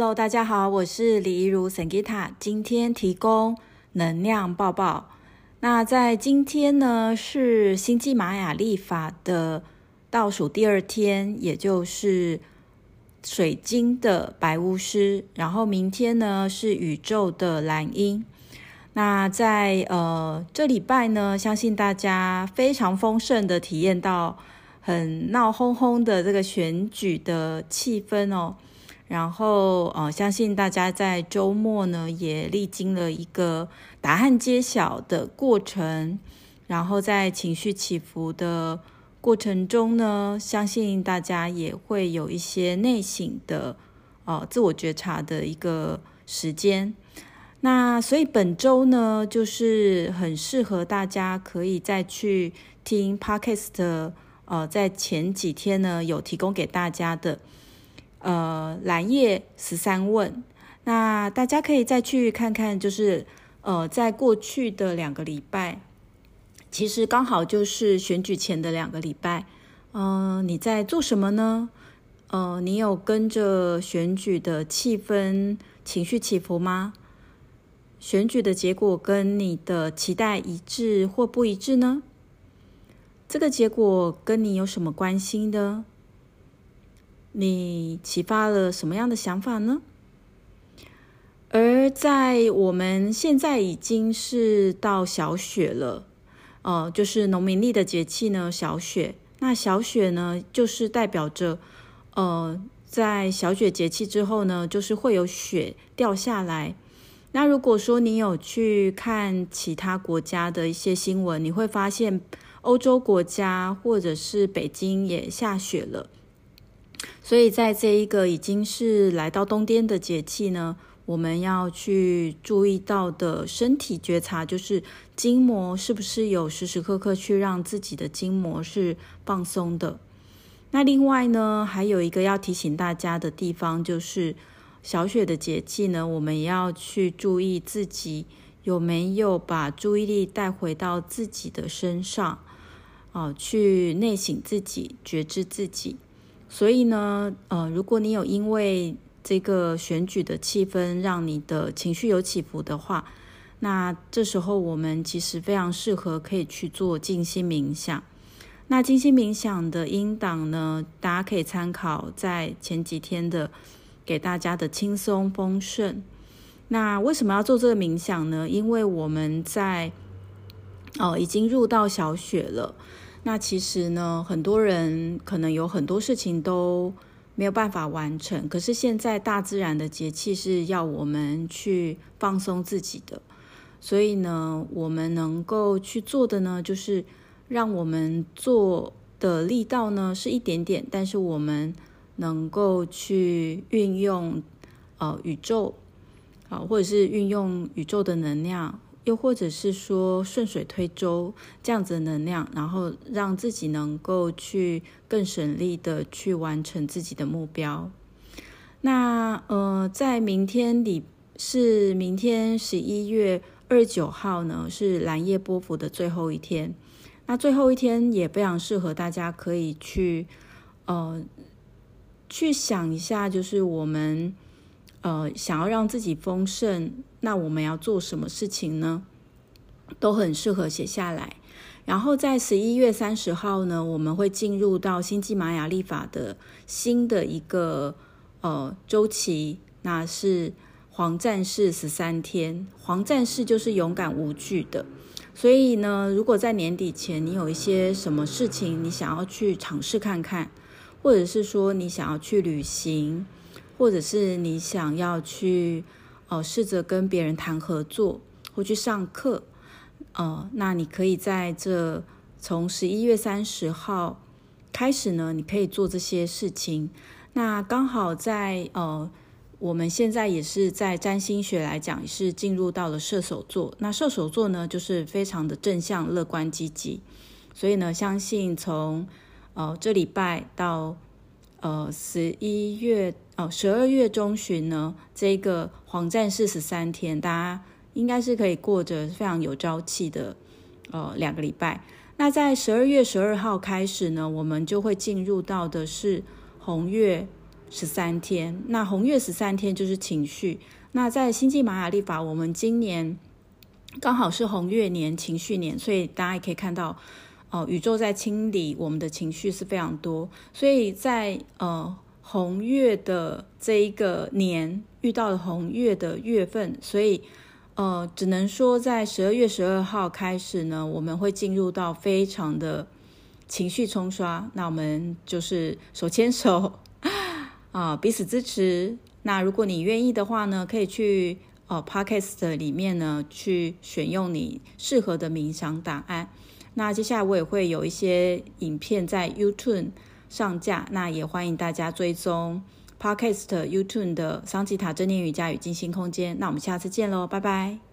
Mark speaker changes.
Speaker 1: Hello，大家好，我是李怡如 Sangita，今天提供能量报报。那在今天呢，是星际玛雅历法的倒数第二天，也就是水晶的白巫师。然后明天呢，是宇宙的蓝鹰。那在呃这礼拜呢，相信大家非常丰盛的体验到很闹哄哄的这个选举的气氛哦。然后呃，相信大家在周末呢也历经了一个答案揭晓的过程。然后在情绪起伏的过程中呢，相信大家也会有一些内省的呃自我觉察的一个时间。那所以本周呢，就是很适合大家可以再去听 Podcast，呃，在前几天呢有提供给大家的呃蓝夜十三问。那大家可以再去看看，就是呃在过去的两个礼拜，其实刚好就是选举前的两个礼拜，嗯、你在做什么呢？呃，你有跟着选举的气氛、情绪起伏吗？选举的结果跟你的期待一致或不一致呢？这个结果跟你有什么关系呢？你启发了什么样的想法呢？而在我们现在已经是到小雪了，呃，就是农民历的节气呢，小雪。那小雪呢，就是代表着，呃，在小雪节气之后呢，就是会有雪掉下来。那如果说你有去看其他国家的一些新闻，你会发现欧洲国家或者是北京也下雪了。所以在这一个已经是来到冬天的节气呢，我们要去注意到的身体觉察，就是筋膜是不是有时时刻刻去让自己的筋膜是放松的。那另外呢，还有一个要提醒大家的地方就是。小雪的节气呢，我们也要去注意自己有没有把注意力带回到自己的身上，哦，去内省自己，觉知自己。所以呢，呃，如果你有因为这个选举的气氛让你的情绪有起伏的话，那这时候我们其实非常适合可以去做静心冥想。那静心冥想的音档呢，大家可以参考在前几天的。给大家的轻松丰盛。那为什么要做这个冥想呢？因为我们在哦已经入到小雪了。那其实呢，很多人可能有很多事情都没有办法完成。可是现在大自然的节气是要我们去放松自己的，所以呢，我们能够去做的呢，就是让我们做的力道呢是一点点，但是我们。能够去运用呃宇宙啊，或者是运用宇宙的能量，又或者是说顺水推舟这样子的能量，然后让自己能够去更省力的去完成自己的目标。那呃，在明天里是明天十一月二十九号呢，是蓝夜波伏的最后一天。那最后一天也非常适合大家可以去呃。去想一下，就是我们呃想要让自己丰盛，那我们要做什么事情呢？都很适合写下来。然后在十一月三十号呢，我们会进入到星际玛雅历法的新的一个呃周期，那是黄战士十三天。黄战士就是勇敢无惧的。所以呢，如果在年底前你有一些什么事情，你想要去尝试看看。或者是说你想要去旅行，或者是你想要去呃试着跟别人谈合作或去上课，呃，那你可以在这从十一月三十号开始呢，你可以做这些事情。那刚好在呃我们现在也是在占星学来讲是进入到了射手座，那射手座呢就是非常的正向、乐观、积极，所以呢，相信从呃，这礼拜到呃十一月哦十二月中旬呢，这个黄战士十三天，大家应该是可以过着非常有朝气的呃两个礼拜。那在十二月十二号开始呢，我们就会进入到的是红月十三天。那红月十三天就是情绪。那在星际玛雅历法，我们今年刚好是红月年、情绪年，所以大家也可以看到，呃，宇宙在清理我们的情绪是非常多。所以在呃红月的这一个年遇到了红月的月份，所以呃只能说在十二月十二号开始呢，我们会进入到非常的情绪冲刷。那我们就是手牵手 啊、彼此支持。那如果你愿意的话呢，可以去呃 Podcast 里面呢去选用你适合的冥想档案。那接下来我也会有一些影片在 YouTube 上架，那也欢迎大家追踪 Podcast YouTube 的桑吉塔正念瑜伽与静心空间。那我们下次见喽，拜拜。